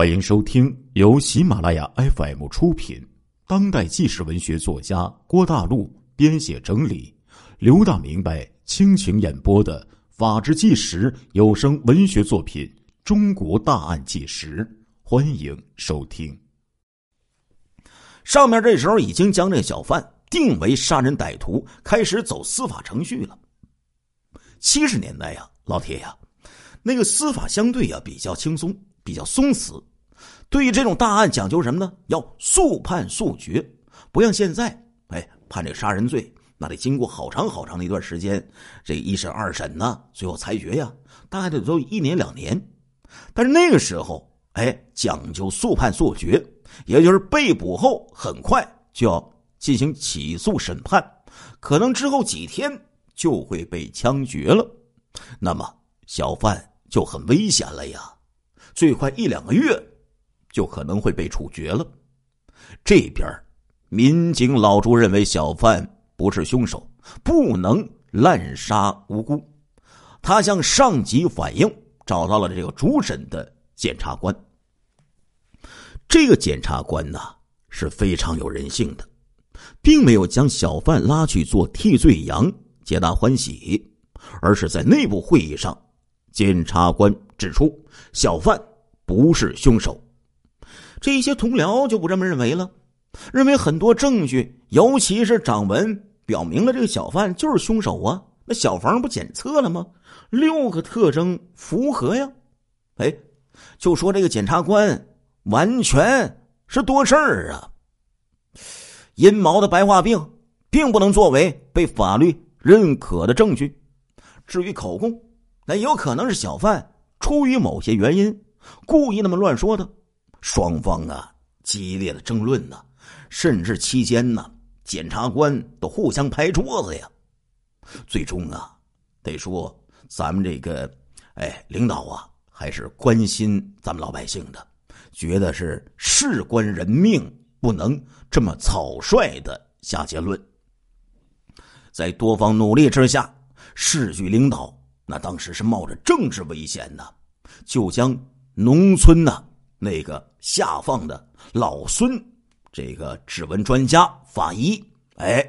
欢迎收听由喜马拉雅 FM 出品、当代纪实文学作家郭大陆编写整理、刘大明白倾情演播的《法制纪实》有声文学作品《中国大案纪实》，欢迎收听。上面这时候已经将这小贩定为杀人歹徒，开始走司法程序了。七十年代呀，老铁呀，那个司法相对呀比较轻松。比较松弛，对于这种大案讲究什么呢？要速判速决，不像现在，哎，判这杀人罪，那得经过好长好长的一段时间，这一审二审呢，最后裁决呀，大概得都一年两年。但是那个时候，哎，讲究速判速决，也就是被捕后很快就要进行起诉审判，可能之后几天就会被枪决了，那么小贩就很危险了呀。最快一两个月，就可能会被处决了。这边，民警老朱认为小贩不是凶手，不能滥杀无辜。他向上级反映，找到了这个主审的检察官。这个检察官呢是非常有人性的，并没有将小贩拉去做替罪羊，皆大欢喜，而是在内部会议上。检察官指出，小贩不是凶手，这一些同僚就不这么认为了，认为很多证据，尤其是掌纹，表明了这个小贩就是凶手啊。那小房不检测了吗？六个特征符合呀。哎，就说这个检察官完全是多事儿啊。阴谋的白化病，并不能作为被法律认可的证据。至于口供。那有可能是小贩出于某些原因，故意那么乱说的。双方啊，激烈的争论呢，甚至期间呢，检察官都互相拍桌子呀。最终啊，得说咱们这个哎领导啊，还是关心咱们老百姓的，觉得是事关人命，不能这么草率的下结论。在多方努力之下，市局领导。那当时是冒着政治危险呢，就将农村呢那个下放的老孙，这个指纹专家法医，哎，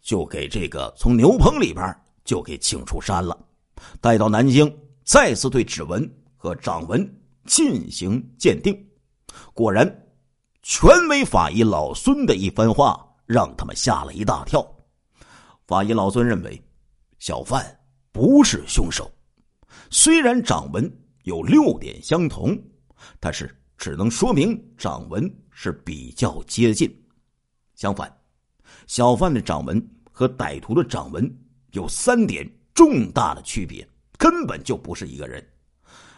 就给这个从牛棚里边就给请出山了，带到南京，再次对指纹和掌纹进行鉴定。果然，权威法医老孙的一番话让他们吓了一大跳。法医老孙认为，小范。不是凶手，虽然掌纹有六点相同，但是只能说明掌纹是比较接近。相反，小贩的掌纹和歹徒的掌纹有三点重大的区别，根本就不是一个人。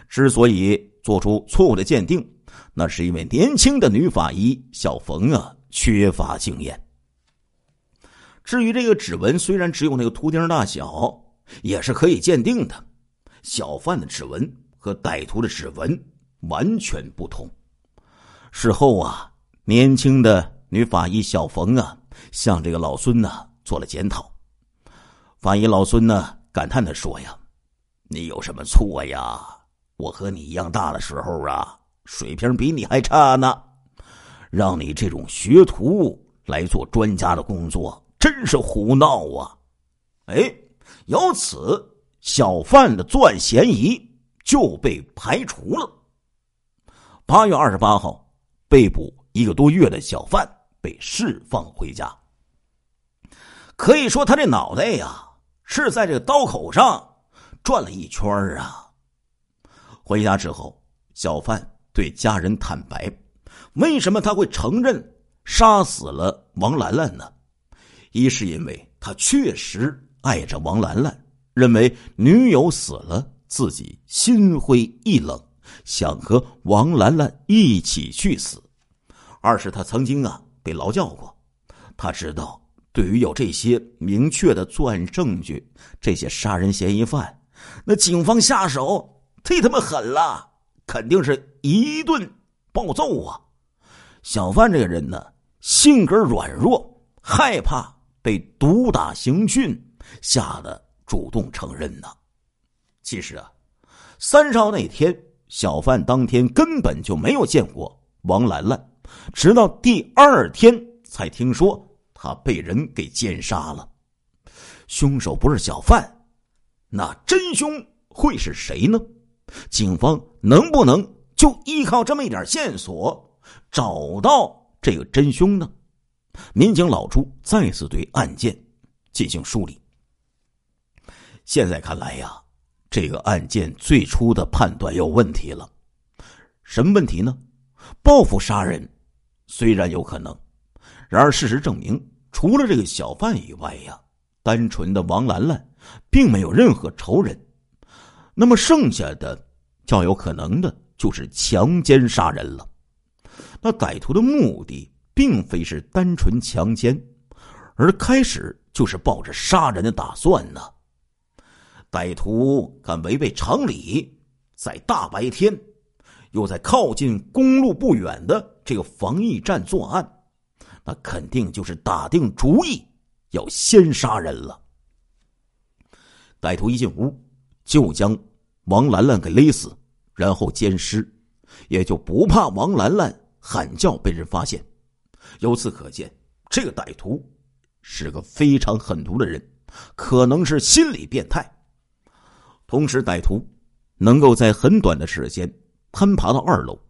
之所以做出错误的鉴定，那是因为年轻的女法医小冯啊缺乏经验。至于这个指纹，虽然只有那个图钉大小。也是可以鉴定的，小贩的指纹和歹徒的指纹完全不同。事后啊，年轻的女法医小冯啊，向这个老孙呢做了检讨。法医老孙呢感叹的说：“呀，你有什么错呀？我和你一样大的时候啊，水平比你还差呢。让你这种学徒来做专家的工作，真是胡闹啊！”哎。由此，小贩的作案嫌疑就被排除了。八月二十八号，被捕一个多月的小贩被释放回家。可以说，他这脑袋呀是在这个刀口上转了一圈啊。回家之后，小贩对家人坦白，为什么他会承认杀死了王兰兰呢？一是因为他确实。爱着王兰兰，认为女友死了，自己心灰意冷，想和王兰兰一起去死。二是他曾经啊被劳教过，他知道对于有这些明确的作案证据，这些杀人嫌疑犯，那警方下手忒他妈狠了，肯定是一顿暴揍啊。小范这个人呢，性格软弱，害怕被毒打刑讯。吓得主动承认呢。其实啊，三少那天，小贩当天根本就没有见过王兰兰，直到第二天才听说她被人给奸杀了。凶手不是小贩，那真凶会是谁呢？警方能不能就依靠这么一点线索找到这个真凶呢？民警老朱再次对案件进行梳理。现在看来呀，这个案件最初的判断有问题了。什么问题呢？报复杀人虽然有可能，然而事实证明，除了这个小贩以外呀，单纯的王兰兰并没有任何仇人。那么剩下的较有可能的就是强奸杀人了。那歹徒的目的并非是单纯强奸，而开始就是抱着杀人的打算呢。歹徒敢违背常理，在大白天，又在靠近公路不远的这个防疫站作案，那肯定就是打定主意要先杀人了。歹徒一进屋，就将王兰兰给勒死，然后奸尸，也就不怕王兰兰喊叫被人发现。由此可见，这个歹徒是个非常狠毒的人，可能是心理变态。同时，歹徒能够在很短的时间攀爬到二楼，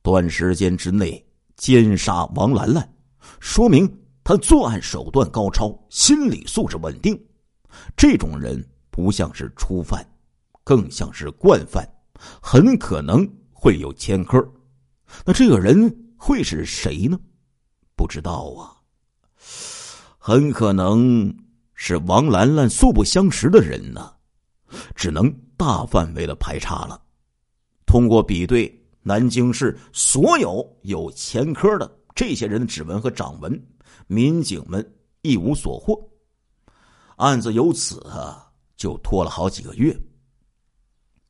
短时间之内奸杀王兰兰，说明他作案手段高超，心理素质稳定。这种人不像是初犯，更像是惯犯，很可能会有前科。那这个人会是谁呢？不知道啊，很可能是王兰兰素不相识的人呢。只能大范围的排查了。通过比对南京市所有有前科的这些人的指纹和掌纹，民警们一无所获。案子由此啊就拖了好几个月。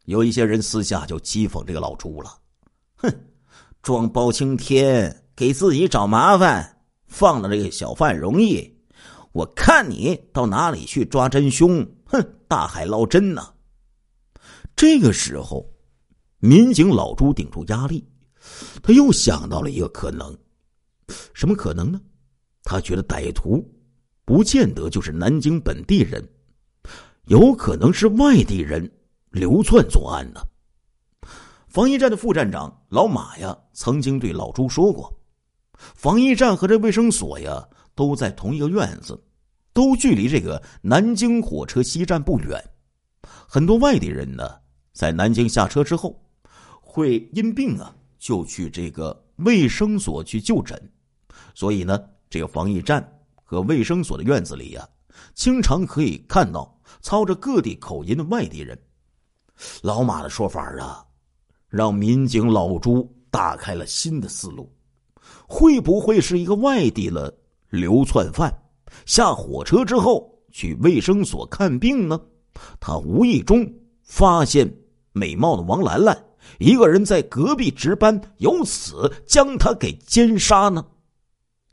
有一些人私下就讥讽这个老朱了：“哼，装包青天，给自己找麻烦，放了这个小贩容易。我看你到哪里去抓真凶？哼！”大海捞针呢？这个时候，民警老朱顶住压力，他又想到了一个可能，什么可能呢？他觉得歹徒不见得就是南京本地人，有可能是外地人流窜作案呢。防疫站的副站长老马呀，曾经对老朱说过，防疫站和这卫生所呀，都在同一个院子。都距离这个南京火车西站不远，很多外地人呢，在南京下车之后，会因病啊就去这个卫生所去就诊，所以呢，这个防疫站和卫生所的院子里呀，经常可以看到操着各地口音的外地人。老马的说法啊，让民警老朱打开了新的思路，会不会是一个外地的流窜犯？下火车之后去卫生所看病呢，他无意中发现美貌的王兰兰一个人在隔壁值班，由此将他给奸杀呢。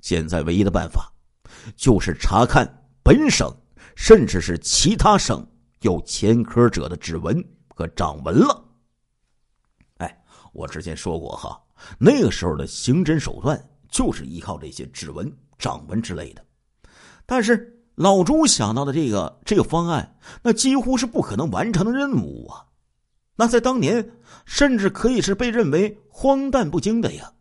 现在唯一的办法就是查看本省甚至是其他省有前科者的指纹和掌纹了。哎，我之前说过哈，那个时候的刑侦手段就是依靠这些指纹、掌纹之类的。但是老朱想到的这个这个方案，那几乎是不可能完成的任务啊！那在当年，甚至可以是被认为荒诞不经的呀。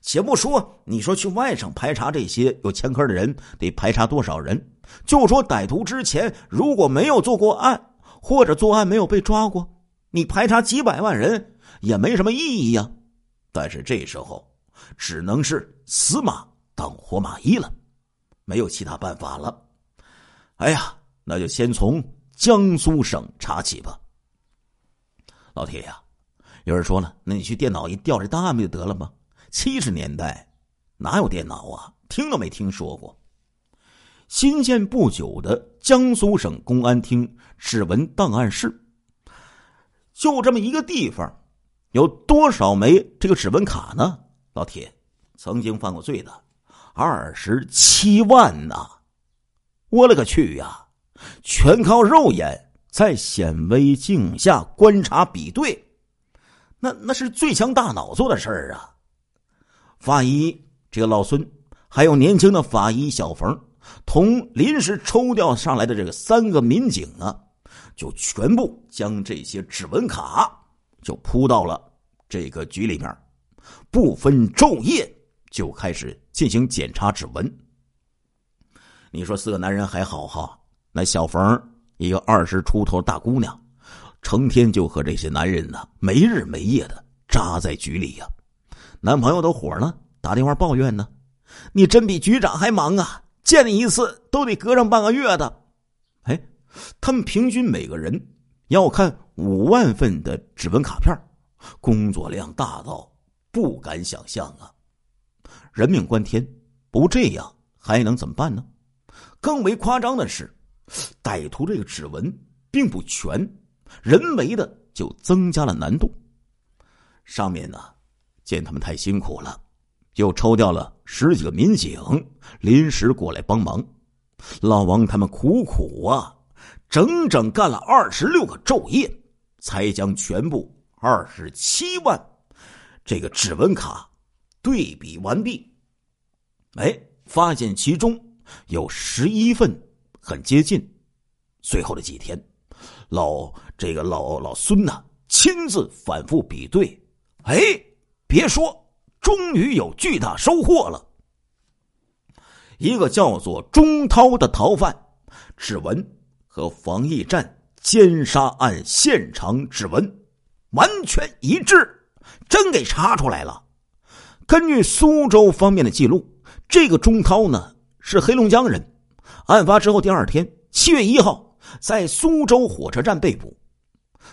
且不说你说去外省排查这些有前科的人得排查多少人，就说歹徒之前如果没有做过案，或者作案没有被抓过，你排查几百万人也没什么意义呀。但是这时候，只能是死马当活马医了。没有其他办法了，哎呀，那就先从江苏省查起吧。老铁呀，有人说了，那你去电脑一调这档案不就得了吗？七十年代哪有电脑啊？听都没听说过。新建不久的江苏省公安厅指纹档案室，就这么一个地方，有多少枚这个指纹卡呢？老铁，曾经犯过罪的。二十七万呐！我勒个去呀！全靠肉眼在显微镜下观察比对，那那是最强大脑做的事儿啊！法医这个老孙，还有年轻的法医小冯，同临时抽调上来的这个三个民警啊，就全部将这些指纹卡就铺到了这个局里面，不分昼夜就开始进行检查指纹。你说四个男人还好哈，那小冯一个二十出头大姑娘。成天就和这些男人呢没日没夜的扎在局里呀，男朋友都火了，打电话抱怨呢：“你真比局长还忙啊，见你一次都得隔上半个月的。”哎，他们平均每个人要看五万份的指纹卡片，工作量大到不敢想象啊！人命关天，不这样还能怎么办呢？更为夸张的是，歹徒这个指纹并不全。人为的就增加了难度。上面呢，见他们太辛苦了，又抽调了十几个民警临时过来帮忙。老王他们苦苦啊，整整干了二十六个昼夜，才将全部二十七万这个指纹卡对比完毕。哎，发现其中有十一份很接近。随后的几天。老这个老老孙呐，亲自反复比对，哎，别说，终于有巨大收获了。一个叫做钟涛的逃犯，指纹和防疫站奸杀案现场指纹完全一致，真给查出来了。根据苏州方面的记录，这个钟涛呢是黑龙江人，案发之后第二天，七月一号。在苏州火车站被捕，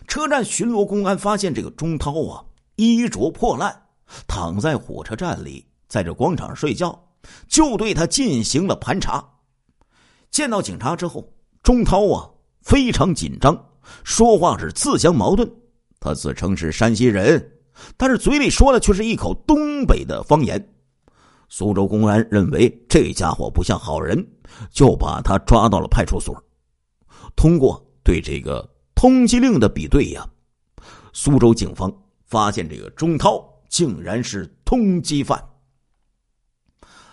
车站巡逻公安发现这个钟涛啊，衣着破烂，躺在火车站里，在这广场上睡觉，就对他进行了盘查。见到警察之后，钟涛啊非常紧张，说话是自相矛盾。他自称是山西人，但是嘴里说的却是一口东北的方言。苏州公安认为这家伙不像好人，就把他抓到了派出所。通过对这个通缉令的比对呀，苏州警方发现这个钟涛竟然是通缉犯。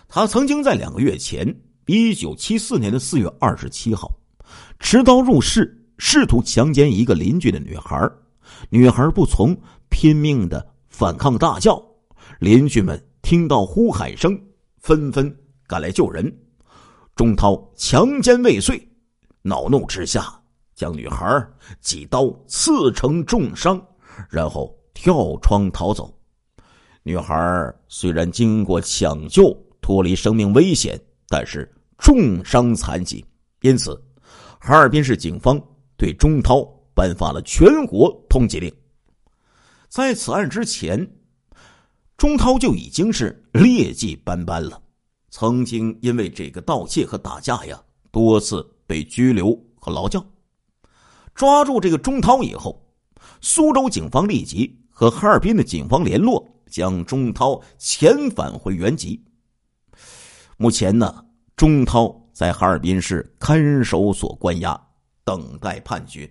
他曾经在两个月前，一九七四年的四月二十七号，持刀入室，试图强奸一个邻居的女孩。女孩不从，拼命的反抗大叫。邻居们听到呼喊声，纷纷赶来救人。钟涛强奸未遂。恼怒之下，将女孩几刀刺成重伤，然后跳窗逃走。女孩虽然经过抢救脱离生命危险，但是重伤残疾，因此哈尔滨市警方对钟涛颁发了全国通缉令。在此案之前，钟涛就已经是劣迹斑斑了，曾经因为这个盗窃和打架呀，多次。被拘留和劳教，抓住这个钟涛以后，苏州警方立即和哈尔滨的警方联络，将钟涛遣返回原籍。目前呢，钟涛在哈尔滨市看守所关押，等待判决，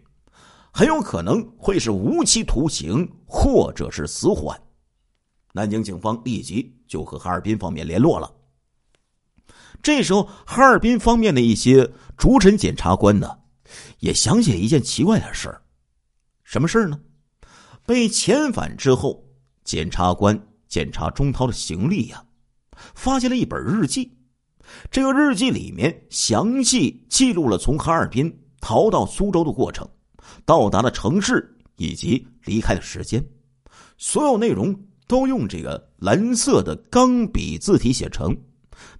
很有可能会是无期徒刑或者是死缓。南京警方立即就和哈尔滨方面联络了。这时候，哈尔滨方面的一些主审检察官呢，也想起一件奇怪的事儿。什么事儿呢？被遣返之后，检察官检查钟涛的行李呀，发现了一本日记。这个日记里面详细记录了从哈尔滨逃到苏州的过程，到达的城市以及离开的时间，所有内容都用这个蓝色的钢笔字体写成，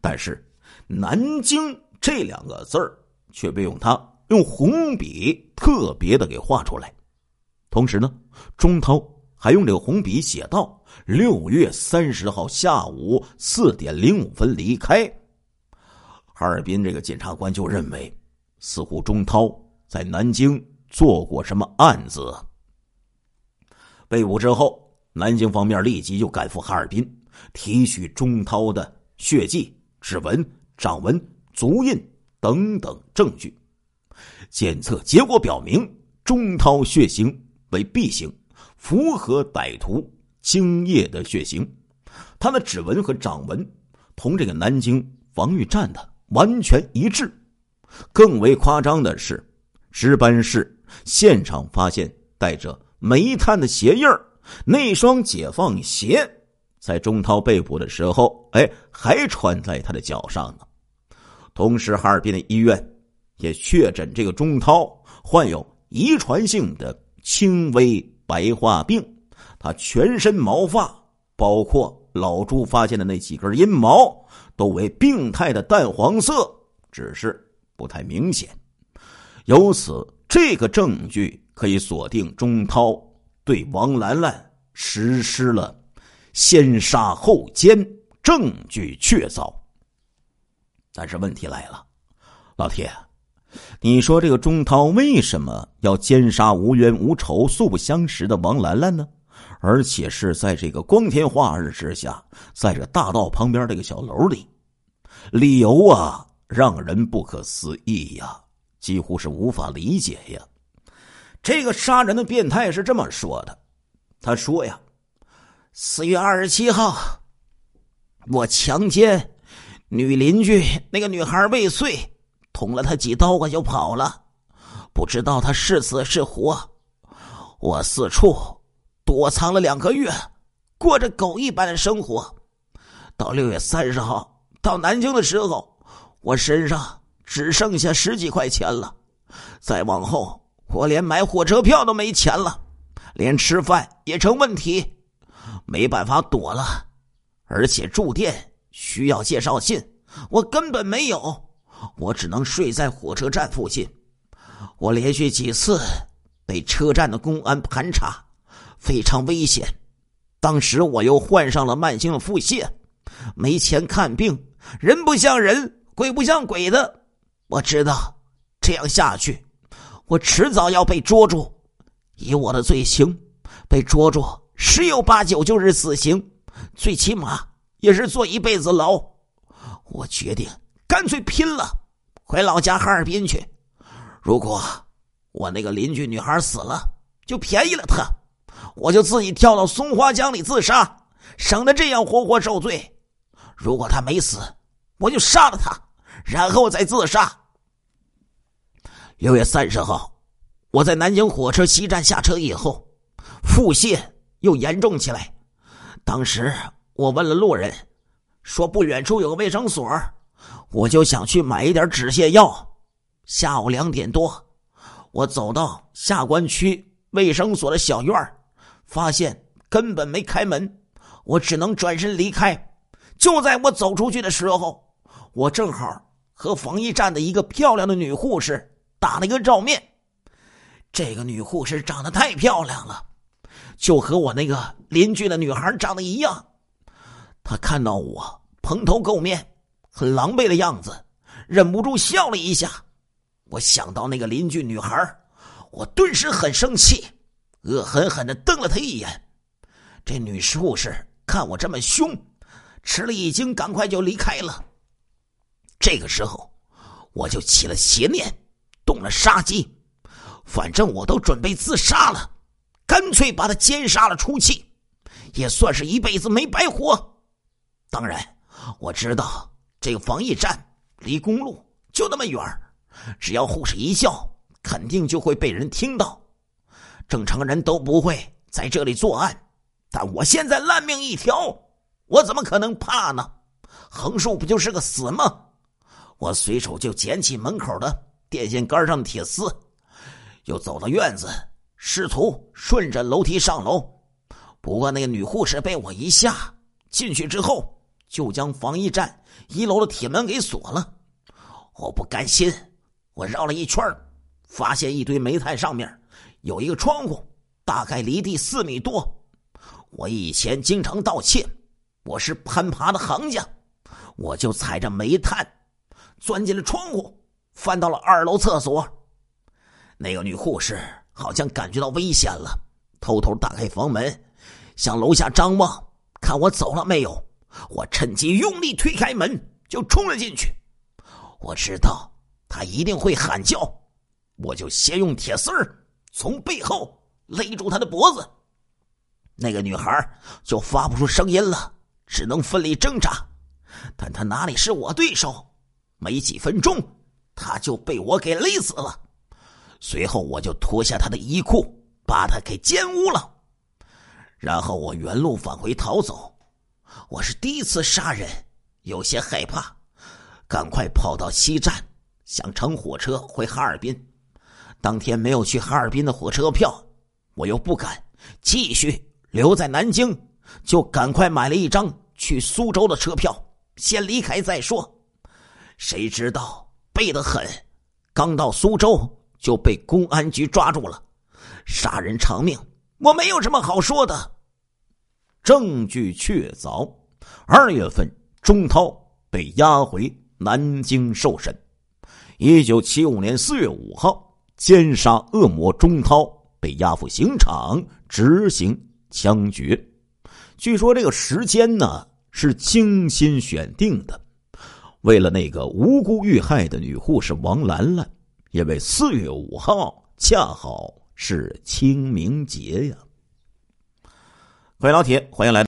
但是。南京这两个字儿却被用它用红笔特别的给画出来，同时呢，钟涛还用这个红笔写道：“六月三十号下午四点零五分离开。”哈尔滨这个检察官就认为，似乎钟涛在南京做过什么案子。被捕之后，南京方面立即就赶赴哈尔滨，提取钟涛的血迹、指纹。掌纹、足印等等证据，检测结果表明，钟涛血型为 B 型，符合歹徒精液的血型，他的指纹和掌纹同这个南京防御站的完全一致。更为夸张的是，值班室现场发现带着煤炭的鞋印儿，那双解放鞋在钟涛被捕的时候，哎，还穿在他的脚上呢。同时，哈尔滨的医院也确诊这个钟涛患有遗传性的轻微白化病，他全身毛发，包括老朱发现的那几根阴毛，都为病态的淡黄色，只是。不太明显，由此这个证据可以锁定钟涛对王兰兰实施了先杀后奸，证据确凿。但是问题来了，老铁，你说这个钟涛为什么要奸杀无冤无仇、素不相识的王兰兰呢？而且是在这个光天化日之下，在这大道旁边这个小楼里，理由啊？让人不可思议呀，几乎是无法理解呀。这个杀人的变态是这么说的：“他说呀，四月二十七号，我强奸女邻居那个女孩未遂，捅了她几刀，我就跑了，不知道她是死是活。我四处躲藏了两个月，过着狗一般的生活。到六月三十号到南京的时候。”我身上只剩下十几块钱了，再往后我连买火车票都没钱了，连吃饭也成问题，没办法躲了。而且住店需要介绍信，我根本没有，我只能睡在火车站附近。我连续几次被车站的公安盘查，非常危险。当时我又患上了慢性腹泻，没钱看病，人不像人。鬼不像鬼的，我知道，这样下去，我迟早要被捉住。以我的罪行，被捉住十有八九就是死刑，最起码也是坐一辈子牢。我决定干脆拼了，回老家哈尔滨去。如果我那个邻居女孩死了，就便宜了她，我就自己跳到松花江里自杀，省得这样活活受罪。如果她没死，我就杀了她。然后再自杀。六月三十号，我在南京火车西站下车以后，腹泻又严重起来。当时我问了路人，说不远处有个卫生所，我就想去买一点止泻药。下午两点多，我走到下关区卫生所的小院发现根本没开门，我只能转身离开。就在我走出去的时候，我正好。和防疫站的一个漂亮的女护士打了一个照面，这个女护士长得太漂亮了，就和我那个邻居的女孩长得一样。她看到我蓬头垢面、很狼狈的样子，忍不住笑了一下。我想到那个邻居女孩，我顿时很生气，恶狠狠的瞪了她一眼。这女护士看我这么凶，吃了一惊，赶快就离开了。这个时候，我就起了邪念，动了杀机。反正我都准备自杀了，干脆把他奸杀了出气，也算是一辈子没白活。当然，我知道这个防疫站离公路就那么远，只要护士一叫，肯定就会被人听到。正常人都不会在这里作案。但我现在烂命一条，我怎么可能怕呢？横竖不就是个死吗？我随手就捡起门口的电线杆上的铁丝，又走到院子，试图顺着楼梯上楼。不过那个女护士被我一下进去之后，就将防疫站一楼的铁门给锁了。我不甘心，我绕了一圈，发现一堆煤炭上面有一个窗户，大概离地四米多。我以前经常盗窃，我是攀爬的行家，我就踩着煤炭。钻进了窗户，翻到了二楼厕所。那个女护士好像感觉到危险了，偷偷打开房门，向楼下张望，看我走了没有。我趁机用力推开门，就冲了进去。我知道她一定会喊叫，我就先用铁丝儿从背后勒住她的脖子，那个女孩就发不出声音了，只能奋力挣扎。但她哪里是我对手？没几分钟，他就被我给勒死了。随后，我就脱下他的衣裤，把他给奸污了。然后我原路返回逃走。我是第一次杀人，有些害怕，赶快跑到西站，想乘火车回哈尔滨。当天没有去哈尔滨的火车票，我又不敢继续。留在南京，就赶快买了一张去苏州的车票，先离开再说。谁知道背得很，刚到苏州就被公安局抓住了，杀人偿命，我没有什么好说的。证据确凿，二月份钟涛被押回南京受审。一九七五年四月五号，奸杀恶魔钟涛被押赴刑场执行。枪决，据说这个时间呢是精心选定的，为了那个无辜遇害的女护士王兰兰，因为四月五号恰好是清明节呀。各位老铁，欢迎来！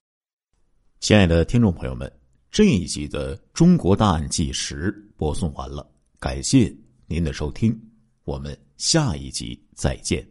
亲爱的听众朋友们，这一集的《中国大案纪实》播送完了，感谢您的收听，我们下一集再见。